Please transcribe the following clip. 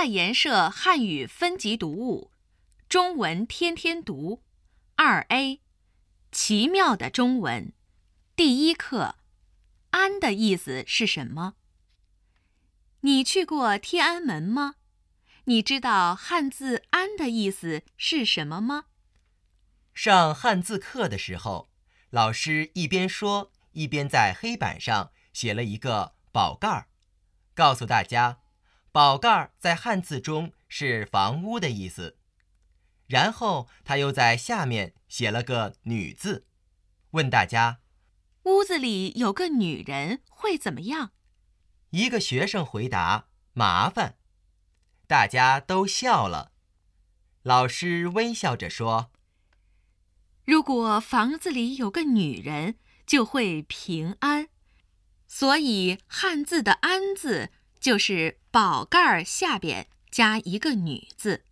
外研社汉语分级读物，中文天天读，二 A，奇妙的中文，第一课，安的意思是什么？你去过天安门吗？你知道汉字安的意思是什么吗？上汉字课的时候，老师一边说，一边在黑板上写了一个宝盖儿，告诉大家。宝盖儿在汉字中是房屋的意思，然后他又在下面写了个“女”字，问大家：“屋子里有个女人会怎么样？”一个学生回答：“麻烦。”大家都笑了。老师微笑着说：“如果房子里有个女人，就会平安。所以汉字的‘安’字。”就是宝盖儿下边加一个女字。